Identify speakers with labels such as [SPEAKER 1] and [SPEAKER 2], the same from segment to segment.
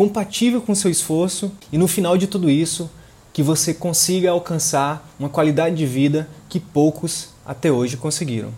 [SPEAKER 1] compatível com o seu esforço e no final de tudo isso, que você consiga alcançar uma qualidade de vida que poucos até hoje conseguiram.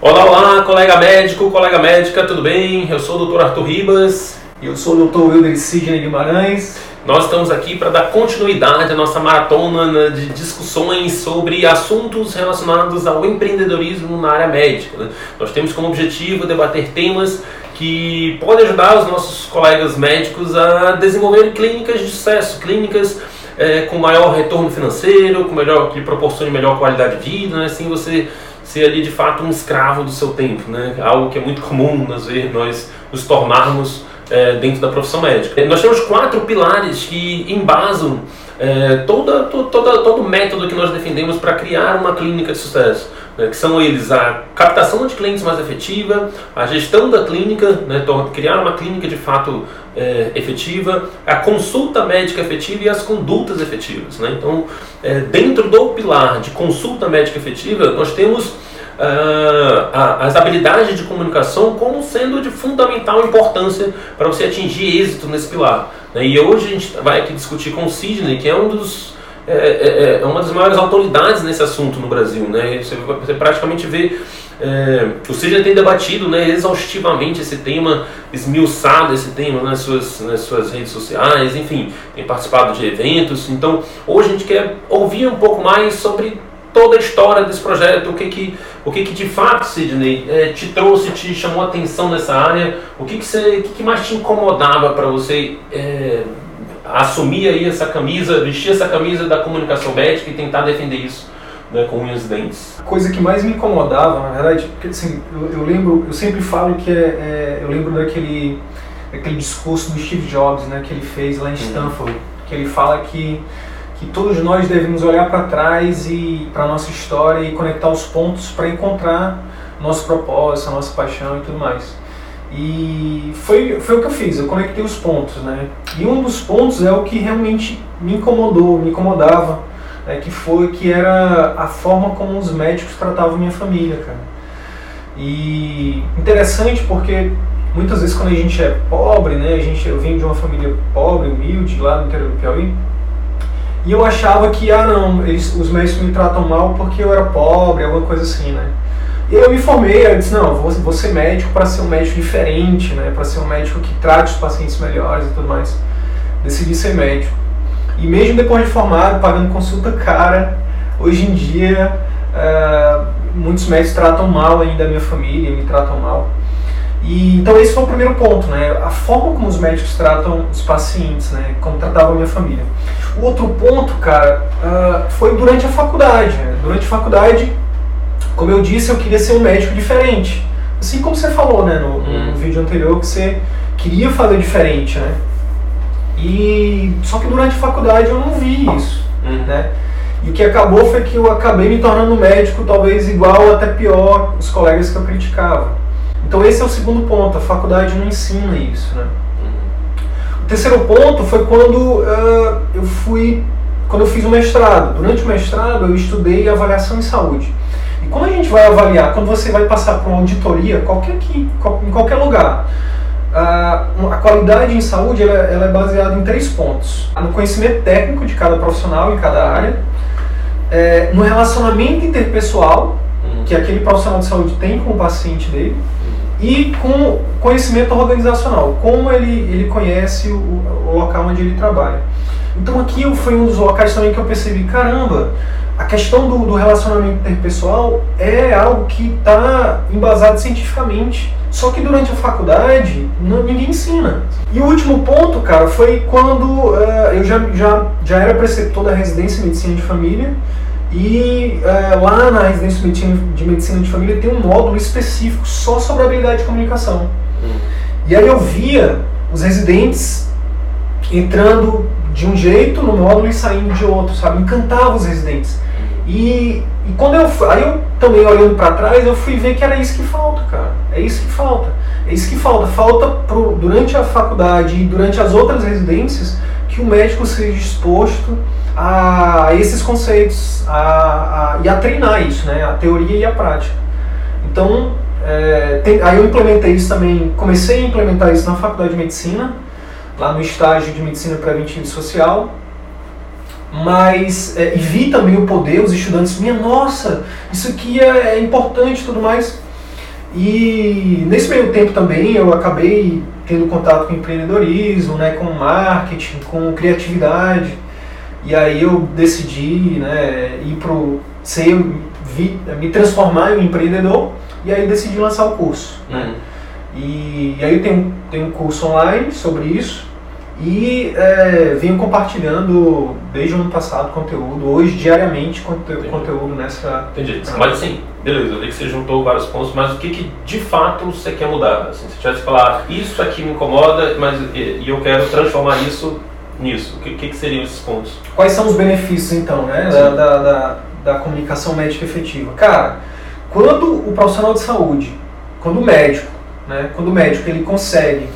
[SPEAKER 2] Olá, olá, colega médico, colega médica, tudo bem? Eu sou o Dr. Arthur Ribas.
[SPEAKER 1] E eu sou o Dr. Wilder Sidney Guimarães.
[SPEAKER 2] Nós estamos aqui para dar continuidade à nossa maratona né, de discussões sobre assuntos relacionados ao empreendedorismo na área médica. Né? Nós temos como objetivo debater temas que podem ajudar os nossos colegas médicos a desenvolver clínicas de sucesso, clínicas é, com maior retorno financeiro, com melhor, que proporcione melhor qualidade de vida, né? assim você ser ali de fato um escravo do seu tempo, né? algo que é muito comum nós, ver, nós nos tornarmos é, dentro da profissão médica. Nós temos quatro pilares que embasam é, toda, toda, todo o método que nós defendemos para criar uma clínica de sucesso que são eles a captação de clientes mais efetiva, a gestão da clínica, né, criar uma clínica de fato é, efetiva, a consulta médica efetiva e as condutas efetivas. Né? Então, é, dentro do pilar de consulta médica efetiva, nós temos Uh, as habilidades de comunicação como sendo de fundamental importância para você atingir êxito nesse pilar. Né? E hoje a gente vai aqui discutir com o Sidney, que é um dos é, é, é, uma das maiores autoridades nesse assunto no Brasil. Né? Você, você praticamente vê. É, o Sidney tem debatido né, exaustivamente esse tema, esmiuçado esse tema nas suas, nas suas redes sociais, enfim, tem participado de eventos. Então, hoje a gente quer ouvir um pouco mais sobre toda a história desse projeto, o que que, o que, que de fato, Sidney, é, te trouxe, te chamou a atenção nessa área, o que, que, você, o que, que mais te incomodava para você é, assumir aí essa camisa, vestir essa camisa da comunicação médica e tentar defender isso né, com unhas e dentes.
[SPEAKER 1] A coisa que mais me incomodava, na verdade, porque assim, eu, eu lembro, eu sempre falo que é, é, eu lembro daquele, daquele discurso do Steve Jobs, né, que ele fez lá em uhum. Stanford, que ele fala que que todos nós devemos olhar para trás e para nossa história e conectar os pontos para encontrar nosso propósito, nossa paixão e tudo mais. E foi, foi o que eu fiz, eu conectei os pontos, né? E um dos pontos é o que realmente me incomodou, me incomodava, né? que foi que era a forma como os médicos tratavam minha família, cara. E interessante porque muitas vezes quando a gente é pobre, né? A gente, eu venho de uma família pobre, humilde, lá no interior do Piauí, e eu achava que, ah não, eles, os médicos me tratam mal porque eu era pobre, alguma coisa assim, né? E eu me formei, eu disse, não, vou, vou ser médico para ser um médico diferente, né? Para ser um médico que trate os pacientes melhores e tudo mais. Decidi ser médico. E mesmo depois de formado, pagando consulta cara, hoje em dia uh, muitos médicos tratam mal ainda a minha família, me tratam mal. E, então esse foi o primeiro ponto, né? A forma como os médicos tratam os pacientes, né? Como tratavam a minha família. O outro ponto, cara, uh, foi durante a faculdade. Né? Durante a faculdade como eu disse, eu queria ser um médico diferente. Assim como você falou, né, no, no hum. vídeo anterior, que você queria fazer diferente, né? E só que durante a faculdade eu não vi isso, hum. né? E o que acabou foi que eu acabei me tornando médico talvez igual ou até pior os colegas que eu criticava. Então esse é o segundo ponto, a faculdade não ensina isso, né? Hum. O terceiro ponto foi quando uh, eu fui, quando eu fiz o mestrado. Durante o mestrado eu estudei avaliação em saúde. E quando a gente vai avaliar, quando você vai passar por uma auditoria, qualquer aqui, em qualquer lugar, a, a qualidade em saúde ela, ela, é baseada em três pontos: no conhecimento técnico de cada profissional em cada área, é, no relacionamento interpessoal uhum. que aquele profissional de saúde tem com o paciente dele e com conhecimento organizacional, como ele, ele conhece o, o local onde ele trabalha. Então aqui foi um dos locais também que eu percebi, caramba, a questão do, do relacionamento interpessoal é algo que está embasado cientificamente. Só que durante a faculdade não, ninguém ensina. E o último ponto, cara, foi quando uh, eu já, já, já era preceptor da residência de medicina de família. E uh, lá na residência de medicina, de medicina de família tem um módulo específico só sobre habilidade de comunicação. Hum. E aí eu via os residentes entrando de um jeito no módulo e saindo de outro, sabe? Encantava os residentes. E, e quando eu aí eu também olhando para trás, eu fui ver que era isso que falta, cara. É isso que falta. É isso que falta. Falta pro, durante a faculdade e durante as outras residências que o médico seja exposto a esses conceitos a, a, e a treinar isso, né? A teoria e a prática. Então, é, tem, aí eu implementei isso também, comecei a implementar isso na faculdade de medicina, lá no estágio de medicina preventiva e social, mas é, e vi também o poder, os estudantes, minha nossa, isso aqui é, é importante e tudo mais. E nesse meio tempo também eu acabei tendo contato com empreendedorismo, né, com marketing, com criatividade. E aí eu decidi né, ir pro ser, vi, me transformar em um empreendedor e aí decidi lançar o curso. Né? E, e, aí tenho, tenho um curso online sobre isso e é, venho compartilhando desde o ano passado conteúdo, hoje diariamente conte conteúdo nessa.
[SPEAKER 2] Entendi. Mas assim, beleza, eu vi que você juntou vários pontos, mas o que, que de fato você quer mudar? Assim, se tivesse que falar, isso aqui me incomoda, mas e, e eu quero transformar isso nisso, o que, que, que, seriam esses pontos?
[SPEAKER 1] Quais são os benefícios então, né, da, da, da, da comunicação médica efetiva? Cara, quando o profissional de saúde, quando o médico, né, quando o médico ele consegue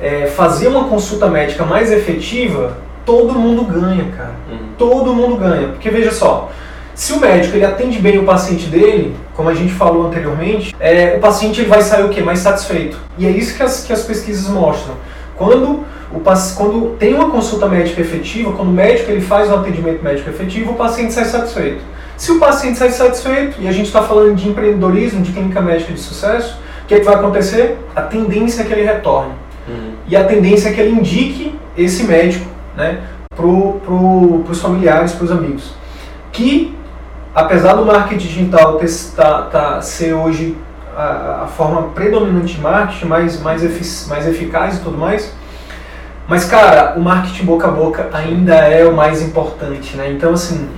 [SPEAKER 1] é, fazer uma consulta médica mais efetiva, todo mundo ganha, cara. Uhum. Todo mundo ganha. Porque veja só, se o médico ele atende bem o paciente dele, como a gente falou anteriormente, é, o paciente ele vai sair o quê? Mais satisfeito. E é isso que as, que as pesquisas mostram. Quando, o, quando tem uma consulta médica efetiva, quando o médico ele faz um atendimento médico efetivo, o paciente sai satisfeito. Se o paciente sai satisfeito, e a gente está falando de empreendedorismo, de clínica médica de sucesso, o que, é que vai acontecer? A tendência é que ele retorne. Uhum. E a tendência é que ele indique esse médico né, para pro, os familiares, para os amigos. Que, apesar do marketing digital ter, tá, tá, ser hoje a, a, forma predominante de marketing, mais, mais, efic, mais eficaz e tudo mais, mas, cara, o marketing boca a boca ainda é o mais importante, né? Então, assim,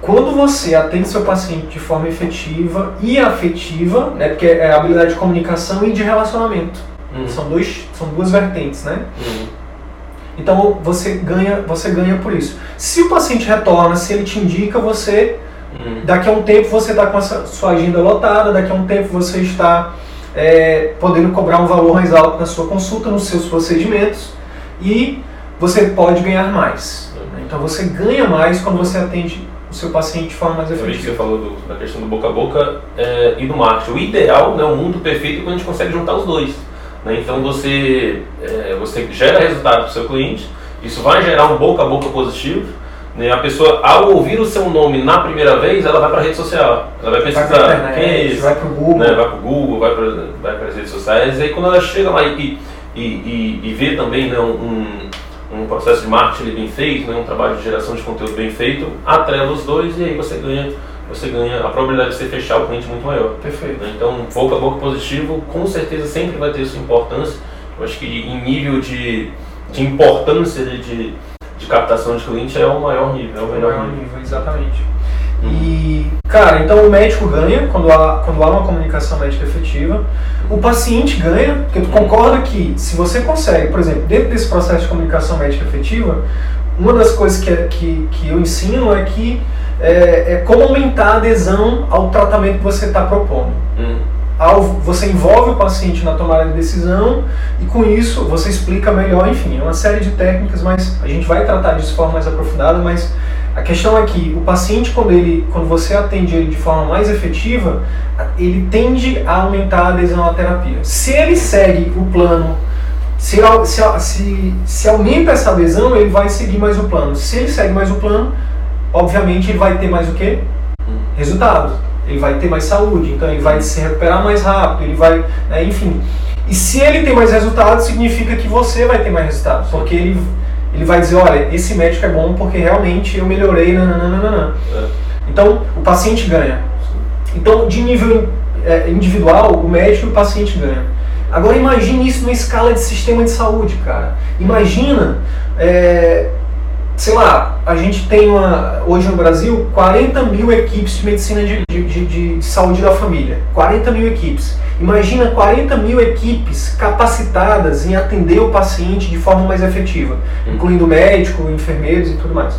[SPEAKER 1] quando você atende seu paciente de forma efetiva e afetiva, né, porque é habilidade de comunicação e de relacionamento. Uhum. São, dois, são duas vertentes, né? Uhum. Então você ganha, você ganha por isso. Se o paciente retorna, se ele te indica, você uhum. daqui a um tempo você está com a sua agenda lotada, daqui a um tempo você está é, podendo cobrar um valor mais alto na sua consulta, nos seus procedimentos e você pode ganhar mais. Uhum. Então você ganha mais quando você atende o seu paciente de forma mais efetiva.
[SPEAKER 2] que você falou do, da questão do boca a boca é, e do marketing. O ideal, né, o mundo perfeito, é quando a gente consegue juntar os dois. Né? Então você, é, você gera resultado para o seu cliente, isso vai gerar um boca a boca positivo. Né? A pessoa, ao ouvir o seu nome na primeira vez, ela vai para a rede social. Ela vai pesquisar
[SPEAKER 1] vai quem é esse. Vai para o Google.
[SPEAKER 2] Né? Vai para o Google, vai para vai as redes sociais. E aí quando ela chega lá e, e, e, e vê também né, um um processo de marketing bem feito, né, um trabalho de geração de conteúdo bem feito, atrela os dois e aí você ganha, você ganha a probabilidade de você fechar o cliente muito maior.
[SPEAKER 1] Perfeito.
[SPEAKER 2] Né? Então, boca a boca positivo, com certeza sempre vai ter sua importância. Eu acho que em nível de, de importância de, de, de captação de cliente é o maior nível, é o melhor, nível. nível.
[SPEAKER 1] Exatamente. E, cara, então o médico ganha quando há, quando há uma comunicação médica efetiva, o paciente ganha, porque tu concorda que se você consegue, por exemplo, dentro desse processo de comunicação médica efetiva, uma das coisas que, que, que eu ensino é que é, é como aumentar a adesão ao tratamento que você está propondo. Hum. Ao, você envolve o paciente na tomada de decisão e com isso você explica melhor, enfim, é uma série de técnicas, mas a gente vai tratar disso de forma mais aprofundada, mas a questão é que o paciente, quando, ele, quando você atende ele de forma mais efetiva, ele tende a aumentar a adesão à terapia. Se ele segue o plano, se, se, se, aumenta essa adesão, ele vai seguir mais o plano. Se ele segue mais o plano, obviamente ele vai ter mais o quê? Resultados. Ele vai ter mais saúde, então ele vai se recuperar mais rápido, ele vai, né, enfim. E se ele tem mais resultados, significa que você vai ter mais resultados, porque ele ele vai dizer, olha, esse médico é bom porque realmente eu melhorei, nananana. É. Então, o paciente ganha. Então, de nível é, individual, o médico e o paciente ganham. Agora imagine isso numa escala de sistema de saúde, cara. Imagina é, sei lá, a gente tem uma, hoje no Brasil 40 mil equipes de medicina de, de, de, de saúde da família. 40 mil equipes. Imagina 40 mil equipes capacitadas em atender o paciente de forma mais efetiva, uhum. incluindo médico, enfermeiros e tudo mais.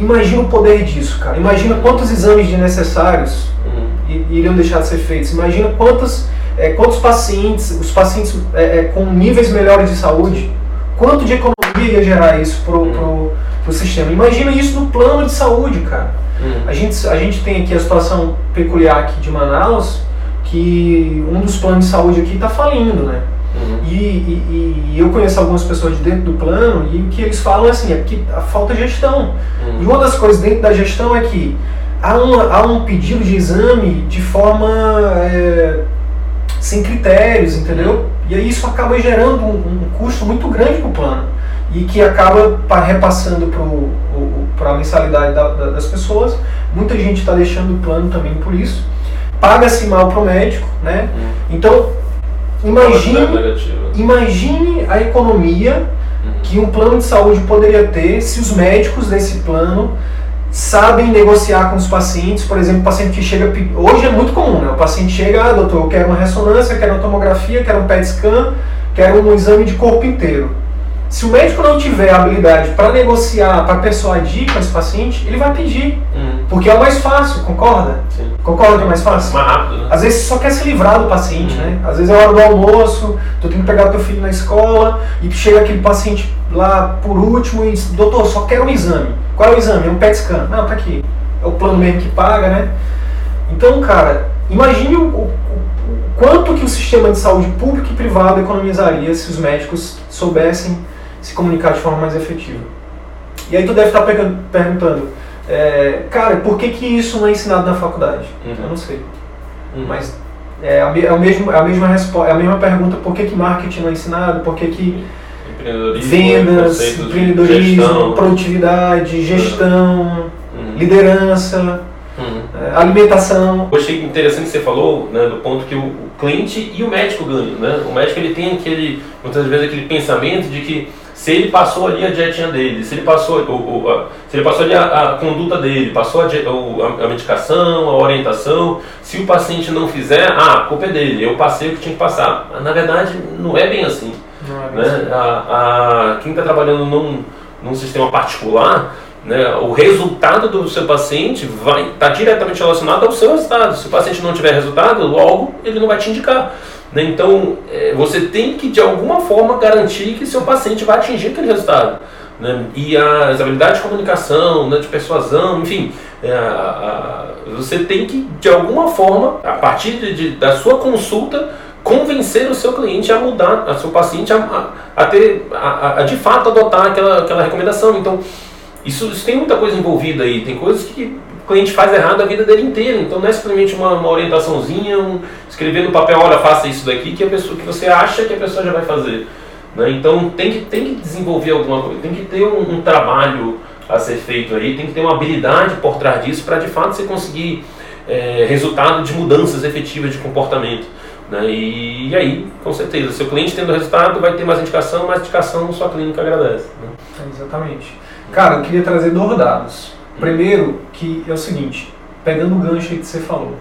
[SPEAKER 1] Imagina o poder disso, cara. Imagina quantos exames desnecessários uhum. iriam deixar de ser feitos. Imagina quantos, é, quantos pacientes, os pacientes é, é, com níveis melhores de saúde, quanto de economia ia gerar isso pro, uhum. pro, pro sistema. Imagina isso no plano de saúde, cara. Uhum. A, gente, a gente tem aqui a situação peculiar aqui de Manaus, que um dos planos de saúde aqui está falindo, né? Uhum. E, e, e, eu conheço algumas pessoas de dentro do plano e o que eles falam é assim, é que a falta de gestão. Uhum. E uma das coisas dentro da gestão é que há, uma, há um pedido de exame de forma é, sem critérios, entendeu? E aí isso acaba gerando um, um custo muito grande para o plano e que acaba repassando para a mensalidade da, da, das pessoas. Muita gente está deixando o plano também por isso. Paga-se mal para o médico, né? Uhum. Então, imagine, imagine a economia uhum. que um plano de saúde poderia ter se os médicos desse plano sabem negociar com os pacientes, por exemplo, o paciente que chega, hoje é muito comum, né? O paciente chega, ah, doutor, eu quero uma ressonância, quero uma tomografia, quero um PET scan, quero um exame de corpo inteiro. Se o médico não tiver habilidade para negociar, para persuadir com esse paciente, ele vai pedir. Uhum. Porque é o mais fácil, concorda? Sim. Concorda que é mais fácil?
[SPEAKER 2] Mais rápido, né?
[SPEAKER 1] Às vezes você só quer se livrar do paciente, uhum. né? Às vezes é hora do almoço, tu tem que pegar teu filho na escola e chega aquele paciente lá por último e diz, doutor, só quero um exame. Qual é o exame? É um PET scan. Não, tá aqui. É o plano mesmo que paga, né? Então, cara, imagine o, o, o quanto que o sistema de saúde público e privado economizaria se os médicos soubessem se comunicar de forma mais efetiva. E aí tu deve estar perguntando, é, cara, por que, que isso não é ensinado na faculdade? Uhum. Eu não sei. Uhum. Mas é a, é, a mesma, é, a mesma é a mesma pergunta, por que, que marketing não é ensinado? Por que, que vendas, empreendedorismo, gestão. produtividade, gestão, uhum. liderança, uhum. é, alimentação.
[SPEAKER 2] Eu achei interessante que você falou né, do ponto que o, o cliente e o médico ganham. Né? O médico ele tem aquele, muitas vezes aquele pensamento de que se ele passou ali a dietinha dele, se ele passou, se ele passou ali a, a, conduta dele, passou a, a, a, medicação, a orientação, se o paciente não fizer, ah, a culpa é dele, eu passei o que tinha que passar. Na verdade, não é bem assim. É bem né? assim. A, quem está trabalhando num, num sistema particular, né, o resultado do seu paciente vai estar tá diretamente relacionado ao seu resultado. Se o paciente não tiver resultado, logo ele não vai te indicar. Né? Então, é, você tem que, de alguma forma, garantir que seu paciente vai atingir aquele resultado. Né? E as habilidades de comunicação, né, de persuasão, enfim, é, a, a, você tem que, de alguma forma, a partir de, de, da sua consulta, convencer o seu cliente a mudar, a seu paciente a, a ter, a, de fato adotar aquela, aquela recomendação. Então, isso, isso tem muita coisa envolvida aí, tem coisas que o cliente faz errado a vida dele inteira. Então não é simplesmente uma, uma orientaçãozinha, um, escrever no papel, olha, faça isso daqui, que a pessoa que você acha que a pessoa já vai fazer. Né? Então tem que, tem que desenvolver alguma coisa, tem que ter um, um trabalho a ser feito aí, tem que ter uma habilidade por trás disso para de fato você conseguir é, resultado de mudanças efetivas de comportamento. Né? E, e, aí, com certeza, seu cliente tendo resultado vai ter mais indicação, mais indicação sua clínica agradece. Né?
[SPEAKER 1] exatamente. Cara, eu queria trazer dois dados. Primeiro, que é o seguinte, pegando o gancho que você falou.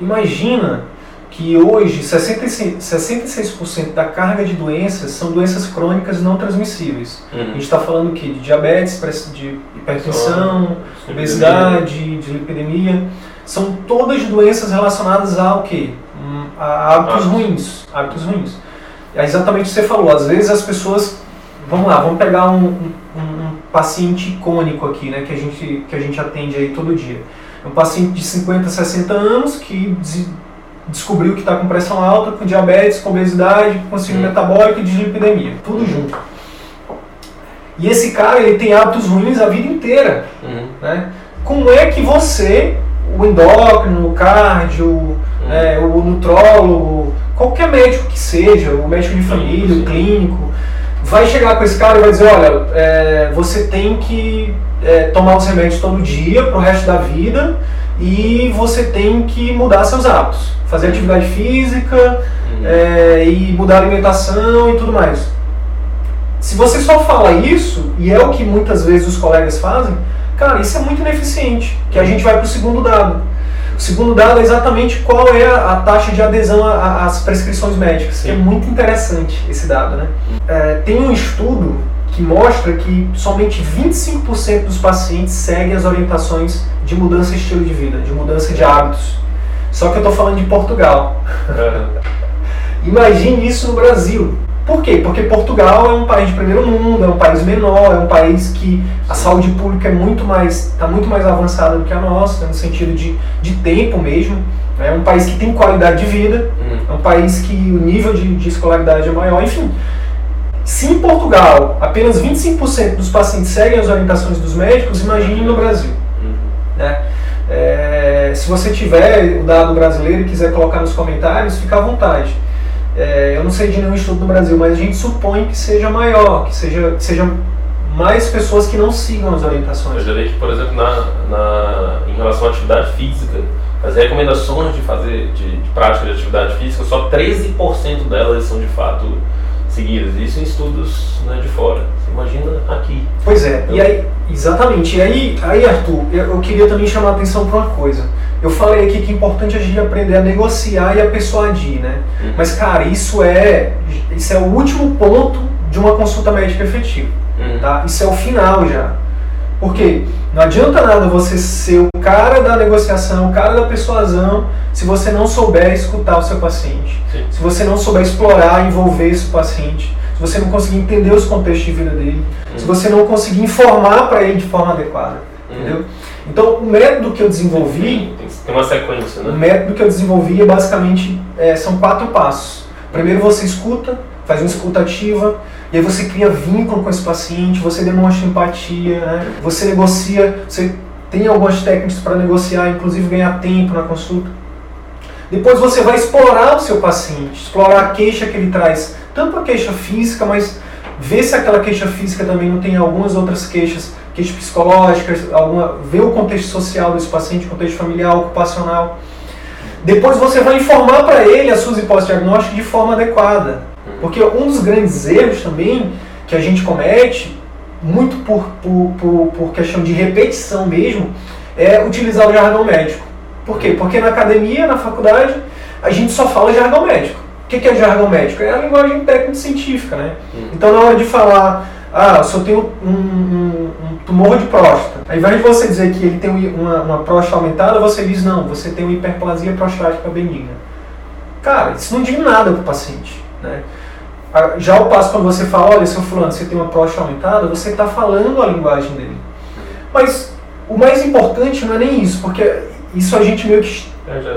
[SPEAKER 1] Imagina que hoje 66%, 66 da carga de doenças são doenças crônicas não transmissíveis. Uhum. A gente está falando aqui de diabetes, de hipertensão, Só, obesidade, de lipidemia. São todas doenças relacionadas ao quê? Hum, a hábitos ah. ruins. Hábitos ruins. É exatamente o que você falou. Às vezes as pessoas. Vamos lá, vamos pegar um, um, um paciente icônico aqui, né, que a gente, que a gente atende aí todo dia. É um paciente de 50, 60 anos que descobriu que está com pressão alta, com diabetes, com obesidade, com síndrome metabólica e dislipidemia, tudo junto. E esse cara ele tem hábitos ruins a vida inteira. Uhum. Né? Como é que você, o endócrino, o cardio, uhum. é, o nutrólogo, qualquer médico que seja, o médico de família, o clínico, vai chegar com esse cara e vai dizer, olha, é, você tem que é, tomar os remédios todo dia para o resto da vida e você tem que mudar seus hábitos, fazer atividade física uhum. é, e mudar a alimentação e tudo mais. Se você só fala isso, e é o que muitas vezes os colegas fazem, cara, isso é muito ineficiente, que a gente vai para o segundo dado. O segundo dado é exatamente qual é a, taxa de adesão às prescrições médicas, que é muito interessante esse dado. Né? É, tem um estudo que mostra que somente 25% dos pacientes seguem as orientações de mudança de estilo de vida, de mudança de hábitos. Só que eu estou falando de Portugal. Imagine isso no Brasil. Por quê? Porque Portugal é um país de primeiro mundo, é um país menor, é um país que a saúde pública é muito mais está muito mais avançada do que a nossa, no sentido de, de tempo mesmo. É um país que tem qualidade de vida, uhum. é um país que o nível de, de escolaridade é maior, enfim. Se em Portugal apenas 25% dos pacientes seguem as orientações dos médicos, imagine no Brasil. Uhum. Né? É, se você tiver o dado brasileiro e quiser colocar nos comentários, fica à vontade. É, eu não sei de nenhum estudo no Brasil, mas a gente supõe que seja maior, que seja, que seja mais pessoas que não sigam as orientações.
[SPEAKER 2] Eu já vejo que, por exemplo, na, na, em relação à atividade física, as recomendações de fazer de, de prática de atividade física, só 13% delas são de fato seguidas. Isso em estudos né, de fora. Você imagina aqui.
[SPEAKER 1] Pois é, então, e aí, exatamente. E aí, aí Arthur, eu, queria também chamar a atenção para uma coisa. Eu falei aqui que é importante a gente aprender a negociar e a persuadir, né? Uhum. Mas, cara, isso é, isso é o último ponto de uma consulta médica efetiva. Uhum. Tá? Isso é o final já. Porque não adianta nada você ser o cara da negociação, o cara da persuasão, se você não souber escutar o seu paciente. Sim. Se você não souber explorar envolver esse paciente. Se você não conseguir entender os contextos de vida dele. Uhum. Se você não conseguir informar para ele de forma adequada. Uhum. Entendeu? Então, o método que eu desenvolvi.
[SPEAKER 2] Tem uma sequência, né?
[SPEAKER 1] O método que eu desenvolvi é basicamente é, são quatro passos. Primeiro você escuta, faz uma escuta ativa, e aí você cria vínculo com esse paciente, você demonstra empatia, né? você negocia, você tem algumas técnicas para negociar, inclusive ganhar tempo na consulta. Depois você vai explorar o seu paciente, explorar a queixa que ele traz, tanto a queixa física, mas ver se aquela queixa física também não tem algumas outras queixas, queixas psicológicas, alguma, ver o contexto social desse paciente, contexto familiar, ocupacional. Depois você vai informar para ele as suas hipóteses diagnósticas de forma adequada. Porque um dos grandes erros também que a gente comete, muito por, por, por, por questão de repetição mesmo, é utilizar o jargão médico. Por quê? Porque na academia, na faculdade, a gente só fala jargão médico. O que é jargão médico? É a linguagem técnico-científica, né? Hum. Então, na hora de falar, ah, eu só tenho um, um, um, tumor de próstata, ao invés de você dizer que ele tem uma, uma próstata aumentada, você diz, não, você tem uma hiperplasia prostática benigna. Cara, isso não diz nada para o paciente, né? Já o passo quando você fala, olha, seu fulano, você tem uma próstata aumentada, você está falando a linguagem dele. Mas o mais importante não é nem isso, porque isso a gente meio que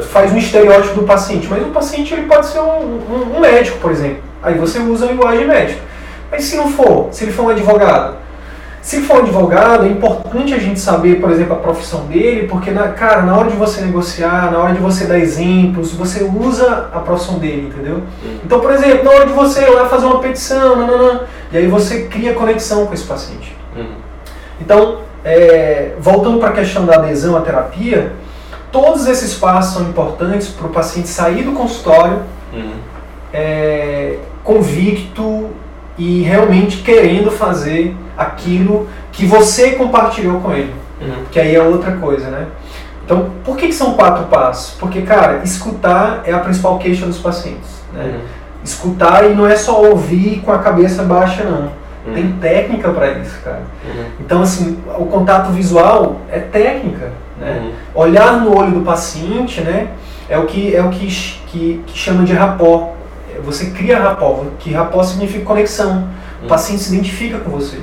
[SPEAKER 1] faz um estereótipo do paciente. Mas o paciente ele pode ser um, um, um médico, por exemplo. Aí você usa a linguagem médica. Mas se não for, se ele for um advogado, se for um advogado, é importante a gente saber, por exemplo, a profissão dele, porque, na, cara, na hora de você negociar, na hora de você dar exemplos, você usa a profissão dele, entendeu? Então, por exemplo, na hora de você ir lá fazer uma petição, nanana, e aí você cria conexão com esse paciente. Uhum. Então, é, voltando para a questão da adesão à terapia, todos esses passos são importantes para o paciente sair do consultório uhum. é, convicto e realmente querendo fazer aquilo que você compartilhou com ele. Uhum. Que aí é outra coisa, né? Então, por que, que, são quatro passos? Porque, cara, escutar é a principal queixa dos pacientes. Né? Uhum. Escutar e não é só ouvir com a cabeça baixa, não. Uhum. Tem técnica para isso, cara. Uhum. Então, assim, o contato visual é técnica. Né? Uhum. Olhar no olho do paciente né, é o que, é o que, que, que chama de rapó. Você cria rapó, que rapó significa conexão. O paciente se identifica com você.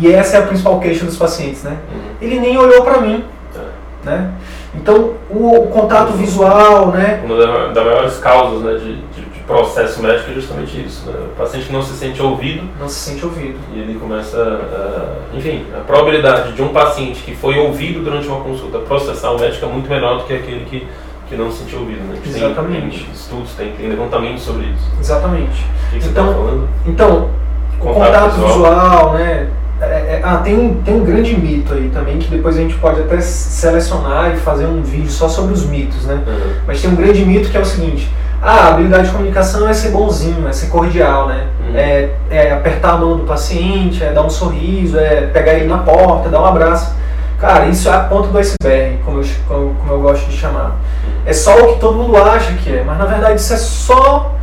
[SPEAKER 1] E essa é a principal queixa dos pacientes, né? Uhum. Ele nem olhou para mim, é. né? Então, o, o, contato visual, né?
[SPEAKER 2] Uma das maiores causas né, de, de, de, processo médico é justamente isso, né? O paciente não se sente ouvido.
[SPEAKER 1] Não se sente ouvido.
[SPEAKER 2] E ele começa, a, enfim, a probabilidade de um paciente que foi ouvido durante uma consulta processar o médico é muito menor do que aquele que que não se sentiu ouvido, né?
[SPEAKER 1] Exatamente.
[SPEAKER 2] Tem, estudos, tem, tem levantamentos sobre isso.
[SPEAKER 1] Exatamente.
[SPEAKER 2] O que, que
[SPEAKER 1] então,
[SPEAKER 2] você tá falando?
[SPEAKER 1] Então, contato, contato visual, visual né? É, é, ah, tem um, tem um grande mito aí também, que depois a gente pode até selecionar e fazer um vídeo só sobre os mitos, né? Uhum. Mas tem um grande mito que é o seguinte, ah, a habilidade de comunicação é ser bonzinho, é ser cordial, né? Uhum. É, é, apertar a mão do paciente, é dar um sorriso, é pegar ele na porta, dar um abraço. Cara, isso é a ponta do iceberg, como eu, como, como eu gosto de chamar. É só o que todo mundo acha que é, mas na verdade isso é só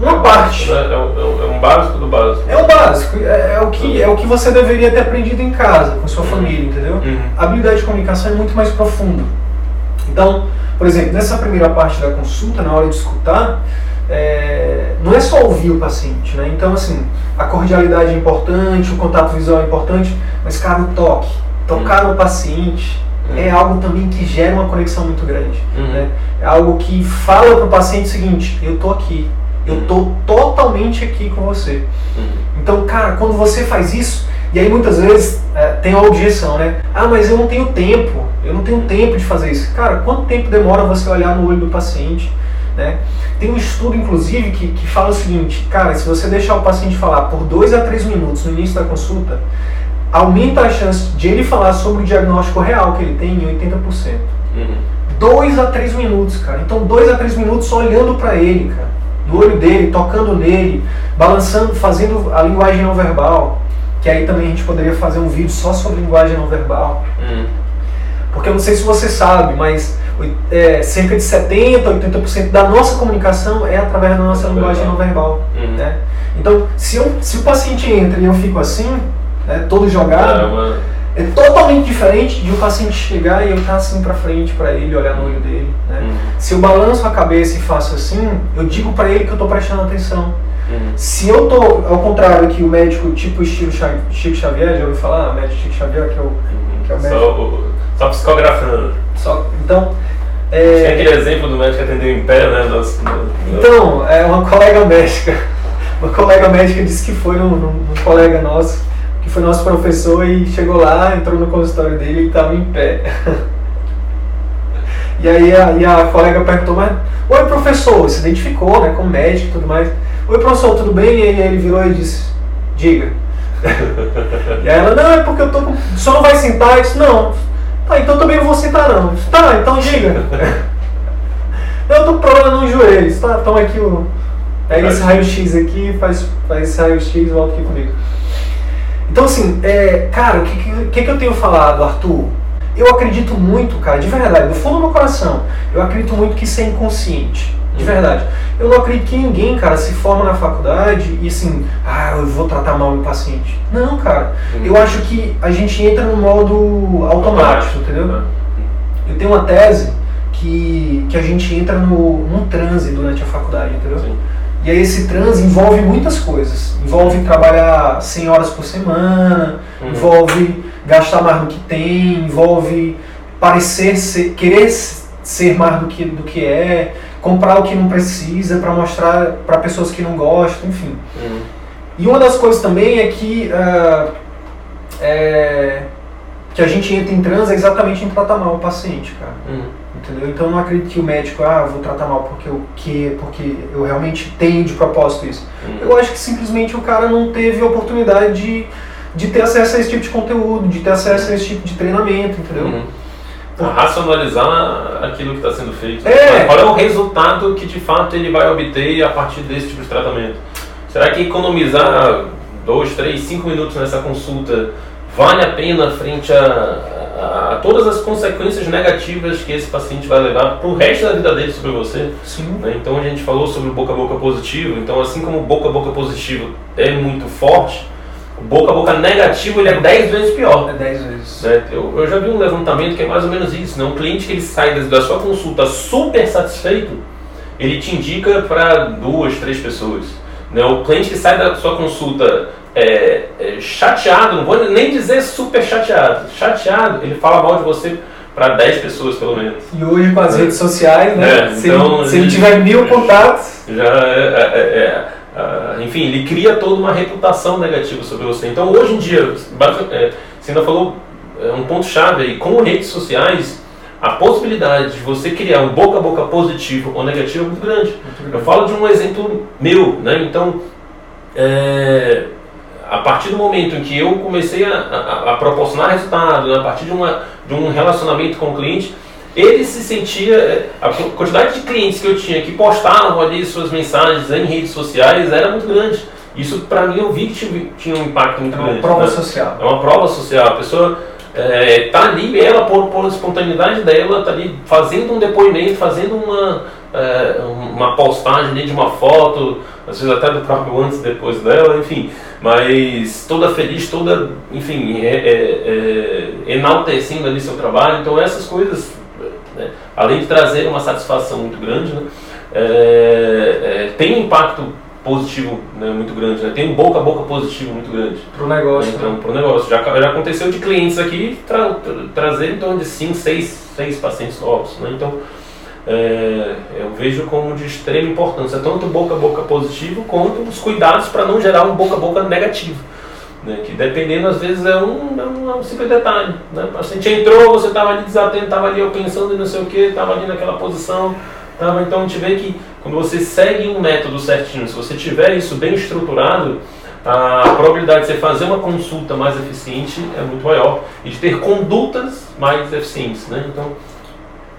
[SPEAKER 1] uma parte.
[SPEAKER 2] É, é, é, é um básico do básico.
[SPEAKER 1] É o básico, é, é, o que, é o que você deveria ter aprendido em casa, com sua família, entendeu? Uhum. A habilidade de comunicação é muito mais profunda. Então, por exemplo, nessa primeira parte da consulta, na hora de escutar, é, não é só ouvir o paciente, né? Então, assim, a cordialidade é importante, o contato visual é importante, mas, cara, o toque, tocar uhum. no paciente uhum. é algo também que gera uma conexão muito grande. Uhum. Né? É algo que fala para o paciente o seguinte: eu tô aqui, eu tô totalmente aqui com você. Uhum. Então, cara, quando você faz isso, e aí muitas vezes é, tem a objeção, né? Ah, mas eu não tenho tempo, eu não tenho tempo de fazer isso. Cara, quanto tempo demora você olhar no olho do paciente? Né? Tem um estudo, inclusive, que, que fala o seguinte, cara, se você deixar o paciente falar por 2 a 3 minutos no início da consulta, aumenta a chance de ele falar sobre o diagnóstico real que ele tem em 80%. Uhum. 2 a 3 minutos, cara. Então, 2 a 3 minutos só olhando para ele, cara no olho dele, tocando nele, balançando, fazendo a linguagem não verbal. Que aí também a gente poderia fazer um vídeo só sobre linguagem não verbal. Hum. Porque eu não sei se você sabe, mas é, cerca de 70%, 80% da nossa comunicação é através da nossa linguagem verbal. não verbal. Hum. Né? Então, se, eu, se o paciente entra e eu fico assim, né, todo jogado. É uma é totalmente diferente de o paciente chegar e eu estar assim para frente para ele, olhar no olho dele. Né? Uhum. Se eu balanço a cabeça e faço assim, eu digo para ele que eu estou prestando atenção. Uhum. Se eu tô ao contrário que o médico tipo estilo Chico Xavier, já ouviu falar? O médico Chico Xavier, que é o, uhum.
[SPEAKER 2] que é o médico. Só, só psicografando.
[SPEAKER 1] Só, então.
[SPEAKER 2] É... Tem aquele exemplo do médico que atendeu em pé, né?
[SPEAKER 1] Então, é uma colega médica. Uma colega médica disse que foi num, num colega nosso que foi nosso professor e chegou lá, entrou no consultório dele e estava em pé. e aí a, e a colega perguntou, mas, oi professor, se identificou, né, como médico e tudo mais. Oi professor, tudo bem? E aí ele virou e disse, diga. e aí ela, não, é porque eu tô. O senhor não vai sentar? Disse, não. Tá, então também não vou sentar não. Tá, então diga. eu tô problema nos joelhos. Tá, toma aqui o... Pega esse raio-x aqui, faz, faz esse raio-x e volta aqui comigo. Então, assim, é, cara, o que, que, que eu tenho falado, Arthur? Eu acredito muito, cara, de verdade, do fundo do meu coração, eu acredito muito que isso é inconsciente. De uhum. verdade. Eu não acredito que ninguém, cara, se forma na faculdade e assim, ah, eu vou tratar mal o paciente. Não, cara. Uhum. Eu acho que a gente entra no modo automático, entendeu? Uhum. Eu tenho uma tese que, que a gente entra no, num transe durante a faculdade, entendeu? Sim. E aí esse trans envolve muitas coisas. Envolve trabalhar 100 horas por semana, uhum. envolve gastar mais do que tem, envolve parecer ser, querer ser mais do que, do que é, comprar o que não precisa para mostrar para pessoas que não gostam, enfim. Uhum. E uma das coisas também é que uh, é, que a gente entra em trans é exatamente em tratar mal o paciente, cara. Uhum. Entendeu? Então eu não acredito que o médico, ah, vou tratar mal porque o que, porque eu realmente tenho de propósito isso. Uhum. Eu acho que simplesmente o cara não teve oportunidade de, de ter acesso a esse tipo de conteúdo, de ter acesso a esse tipo de treinamento, entendeu? Uhum.
[SPEAKER 2] racionalizar aquilo que está sendo feito. É. Qual é o resultado que de fato ele vai obter a partir desse tipo de tratamento? Será que economizar dois, três, cinco minutos nessa consulta vale a pena frente a, todas as consequências negativas que esse paciente vai levar para o resto da vida dele sobre você.
[SPEAKER 1] Sim.
[SPEAKER 2] Né? Então a gente falou sobre o boca a boca positivo. Então assim como o boca a boca positivo é muito forte, o boca a boca negativo ele é 10 vezes pior.
[SPEAKER 1] É 10 vezes.
[SPEAKER 2] Né? Eu, eu já vi um levantamento que é mais ou menos isso. Né? Um cliente que ele sai da sua consulta super satisfeito, ele te indica para duas, três pessoas. Né? O cliente que sai da sua consulta é, é, chateado, não vou nem dizer super chateado, chateado, ele fala mal de você para 10 pessoas pelo menos.
[SPEAKER 1] E hoje com as é. redes sociais, né? É, se, então, ele, se ele tiver mil contatos.
[SPEAKER 2] Já enfim, ele cria toda uma reputação negativa sobre você. Então hoje em dia, você ainda falou um ponto chave aí, com redes sociais, a possibilidade de você criar um boca a boca positivo ou negativo é muito grande. Muito grande. Eu falo de um exemplo meu, né? Então, é, a partir do momento em que eu comecei a, a, a proporcionar resultado, a partir de, uma, de um relacionamento com o cliente, ele se sentia. É, a quantidade de clientes que eu tinha que postavam ali suas mensagens em redes sociais era muito grande. Isso, para mim, eu vi que tinha um impacto muito
[SPEAKER 1] é
[SPEAKER 2] grande.
[SPEAKER 1] É uma prova né? social.
[SPEAKER 2] É uma prova social. A pessoa é, tá ali, ela, por, por espontaneidade dela, tá ali fazendo um depoimento, fazendo uma, é, uma postagem ali de uma foto, às vezes até do próprio antes e depois dela, enfim. Mas toda feliz, toda, enfim, é, é, é enaltecendo ali seu trabalho. Então, essas coisas, né, além de trazer uma satisfação muito grande, né, é, tem um impacto positivo né, muito grande, né? tem um boca a boca positivo muito grande.
[SPEAKER 1] Para o negócio.
[SPEAKER 2] Então, né? para o negócio. Já, já aconteceu de clientes aqui tra, tra, trazer em torno de 5, 6, 6 pacientes novos. Né? Então, é, eu vejo como de extrema importância, tanto boca a boca positivo, quanto os cuidados para não gerar um boca a boca negativo. Né? Que dependendo, às vezes, é um, é um, é um simples detalhe. Né? O paciente entrou, você estava ali desatento, estava ali pensando em não sei o que, estava ali naquela posição Tá, então a gente vê que quando você segue um método certinho, se você tiver isso bem estruturado, a probabilidade de você fazer uma consulta mais eficiente é muito maior e de ter condutas mais eficientes. Né? Então,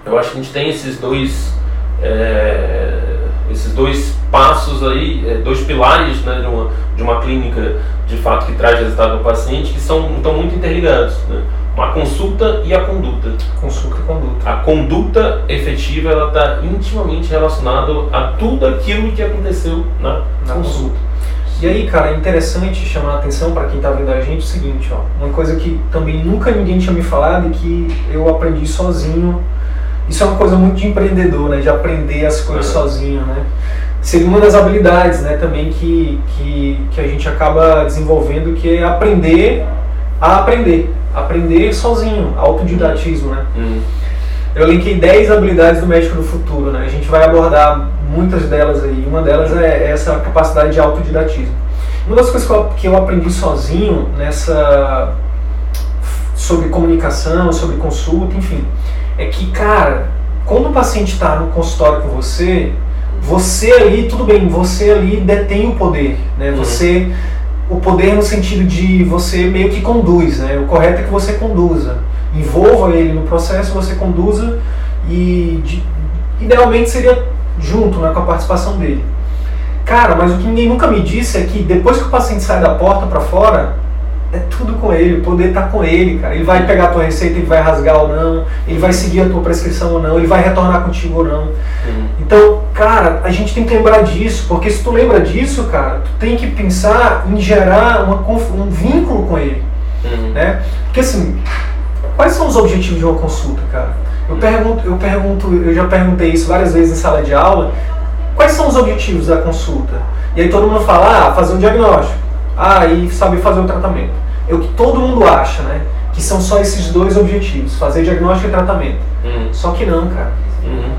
[SPEAKER 2] eu acho que a gente tem esses dois, é, esses dois passos aí, é, dois pilares né, de, uma, de uma clínica de fato que traz resultado ao paciente que são, estão muito interligados. Né? a consulta e a conduta.
[SPEAKER 1] Consulta e conduta.
[SPEAKER 2] A conduta efetiva ela está intimamente relacionada a tudo aquilo que aconteceu na, na consulta. consulta.
[SPEAKER 1] E aí, cara, é interessante chamar a atenção para quem está vendo a gente o seguinte, ó, uma coisa que também nunca ninguém tinha me falado e que eu aprendi sozinho. Isso é uma coisa muito de empreendedor, né, de aprender as coisas uhum. sozinho, né? Seria uma das habilidades, né, também que, que, que a gente acaba desenvolvendo, que é aprender a aprender aprender sozinho, autodidatismo, né? Uhum. Eu linkei 10 habilidades do médico do futuro, né? A gente vai abordar muitas delas aí. Uma delas é essa capacidade de autodidatismo. Uma das coisas que eu, que eu aprendi sozinho nessa sobre comunicação, sobre consulta, enfim, é que, cara, quando o paciente está no consultório com você, você ali, tudo bem, você ali detém o poder, né? Uhum. Você o poder no sentido de você meio que conduz, né? O correto é que você conduza. Envolva ele no processo, você conduza e de, idealmente seria junto né, com a participação dele. Cara, mas o que ninguém nunca me disse é que depois que o paciente sai da porta para fora, é tudo com ele, o poder está com ele, cara. Ele vai pegar a tua receita, ele vai rasgar ou não, ele vai seguir a tua prescrição ou não, ele vai retornar contigo ou não. Uhum. Então, cara, a gente tem que lembrar disso, porque se tu lembra disso, cara, tu tem que pensar em gerar uma, um vínculo com ele, uhum. né? Porque assim, quais são os objetivos de uma consulta, cara? Eu uhum. pergunto, eu pergunto, eu já perguntei isso várias vezes em sala de aula. Quais são os objetivos da consulta? E aí todo mundo fala, ah, fazer um diagnóstico ah, e saber fazer o tratamento. É o que todo mundo acha, né? Que são só esses dois objetivos, fazer diagnóstico e tratamento. Uhum. Só que não, cara. Uhum.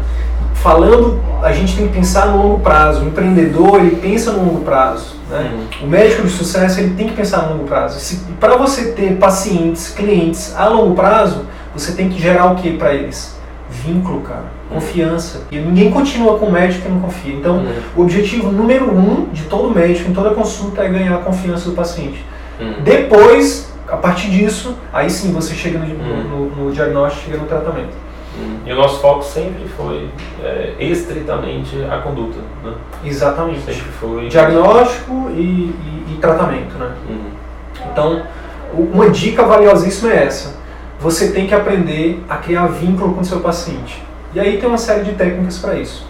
[SPEAKER 1] Falando, a gente tem que pensar no longo prazo. O empreendedor, ele pensa no longo prazo. Né? Uhum. O médico de sucesso, ele tem que pensar no longo prazo. Para você ter pacientes, clientes a longo prazo, você tem que gerar o que para eles? Vínculo, cara confiança. E ninguém continua com o médico que não confia. Então, uhum. o objetivo número um de todo médico, em toda consulta, é ganhar a confiança do paciente. Uhum. Depois, a partir disso, aí sim você chega no, uhum. no, no diagnóstico, chega no tratamento.
[SPEAKER 2] Uhum. E o nosso foco sempre foi é, estritamente a conduta. Né?
[SPEAKER 1] Exatamente. Sempre foi. Diagnóstico e, e, e tratamento. Né? Uhum. Então, uma dica valiosíssima é essa. Você tem que aprender a criar vínculo com o seu paciente. E aí tem uma série de técnicas para isso.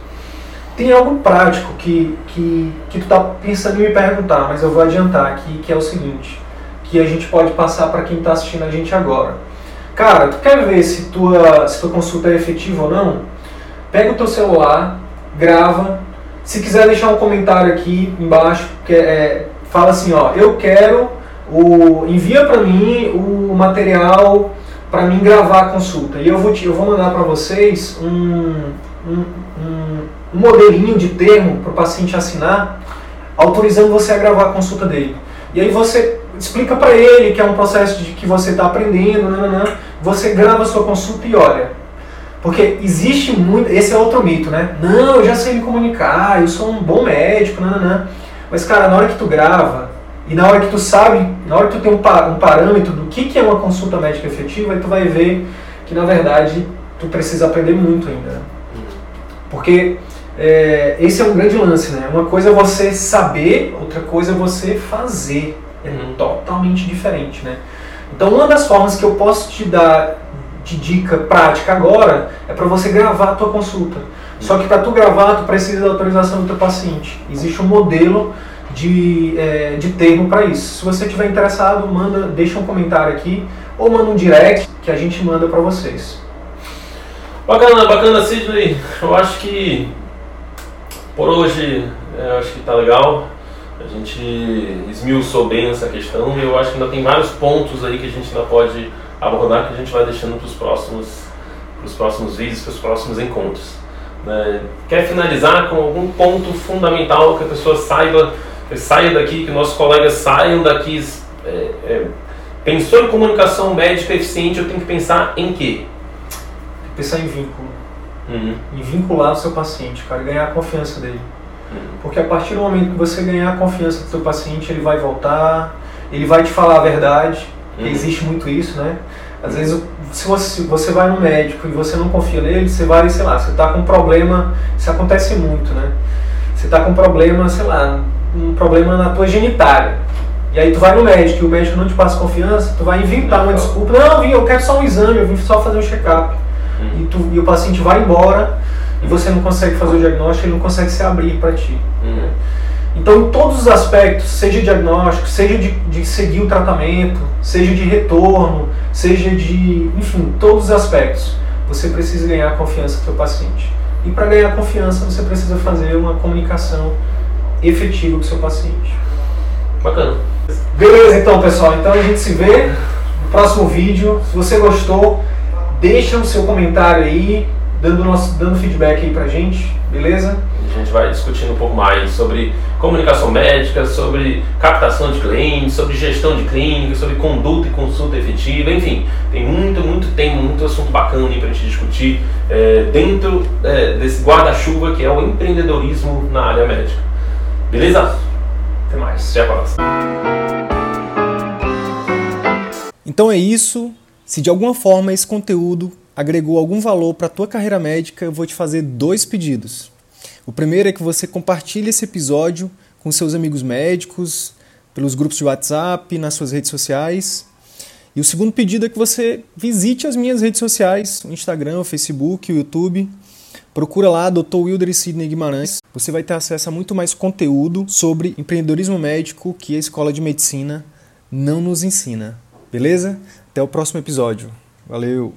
[SPEAKER 1] Tem algo prático que, que, que tu está pensando em me perguntar, mas eu vou adiantar aqui, que é o seguinte, que a gente pode passar para quem está assistindo a gente agora. Cara, tu quer ver se tua, se tua consulta é efetiva ou não? Pega o teu celular, grava. Se quiser deixar um comentário aqui embaixo, que é, fala assim, ó, eu quero o envia para mim o material para mim gravar a consulta. E eu vou, te, eu vou mandar para vocês um, um, um, modelinho de termo para o paciente assinar, autorizando você a gravar a consulta dele. E aí você explica para ele que é um processo de que você está aprendendo, nananã, você grava a sua consulta e olha. Porque existe muito. Esse é outro mito, né? Não, eu já sei me comunicar, eu sou um bom médico, nananã. Mas, cara, na hora que tu grava, e na hora que tu sabe, na hora que tu tem um, parâmetro do que, que é uma consulta médica efetiva, aí tu vai ver que na verdade tu precisa aprender muito ainda. Né? Porque é, esse é um grande lance, né? Uma coisa é você saber, outra coisa é você fazer. É uhum. totalmente diferente, né? Então, uma das formas que eu posso te dar de dica prática agora é para você gravar a tua consulta. Só que para tu gravar, tu precisa da autorização do teu paciente. Existe um modelo de, é, de termo para isso. Se você estiver interessado, manda, deixa um comentário aqui ou manda um direct que a gente manda para vocês.
[SPEAKER 2] Bacana, bacana, Sidney. Eu acho que por hoje é, eu acho que tá legal. A gente esmiuçou bem essa questão e eu acho que ainda tem vários pontos aí que a gente ainda pode abordar que a gente vai deixando para os próximos, pros próximos vídeos, para os próximos encontros. Né? Quer finalizar com algum ponto fundamental que a pessoa saiba, saia daqui, que nossos colegas saiam daqui. É, é, pensou em comunicação médica eficiente, eu tenho que pensar em quê?
[SPEAKER 1] Pensar em vínculo. Uhum. Em vincular o seu paciente, cara, ganhar a confiança dele. Uhum. Porque a partir do momento que você ganhar a confiança do seu paciente, ele vai voltar, ele vai te falar a verdade, uhum. existe muito isso, né? Às vezes, se você, você vai no médico e você não confia nele, você vai, sei lá, você está com um problema, isso acontece muito, né? Você está com um problema, sei lá, um problema na tua genitália. E aí tu vai no médico e o médico não te passa confiança, tu vai inventar uma desculpa. Não, eu quero só um exame, eu vim só fazer um check-up. Uhum. E, tu, e o paciente vai embora e você não consegue fazer o diagnóstico, ele não consegue se abrir para ti. Uhum. Então, em todos os aspectos, seja diagnóstico, seja de, de seguir o tratamento, seja de retorno, seja de, enfim, todos os aspectos, você precisa ganhar a confiança do seu paciente. E para ganhar confiança, você precisa fazer uma comunicação efetiva com o seu paciente.
[SPEAKER 2] Bacana.
[SPEAKER 1] Beleza, então, pessoal. Então a gente se vê no próximo vídeo. Se você gostou, deixa o seu comentário aí, dando, nosso, dando feedback aí pra gente, beleza?
[SPEAKER 2] A gente vai discutindo um pouco mais sobre comunicação médica, sobre captação de clientes, sobre gestão de clínica, sobre conduta e consulta efetiva, enfim, tem muito, muito, tem muito assunto bacana para a gente discutir é, dentro é, desse guarda-chuva que é o empreendedorismo na área médica. Beleza?
[SPEAKER 1] Até mais.
[SPEAKER 2] Até a próxima.
[SPEAKER 3] Então é isso. Se de alguma forma esse conteúdo agregou algum valor para a tua carreira médica, eu vou te fazer dois pedidos. O primeiro é que você compartilhe esse episódio com seus amigos médicos, pelos grupos de WhatsApp, nas suas redes sociais. E o segundo pedido é que você visite as minhas redes sociais, o Instagram, o Facebook, o YouTube. Procura lá Dr. Wilder e Sidney Guimarães. Você vai ter acesso a muito mais conteúdo sobre empreendedorismo médico que a Escola de Medicina não nos ensina. Beleza? Até o próximo episódio. Valeu!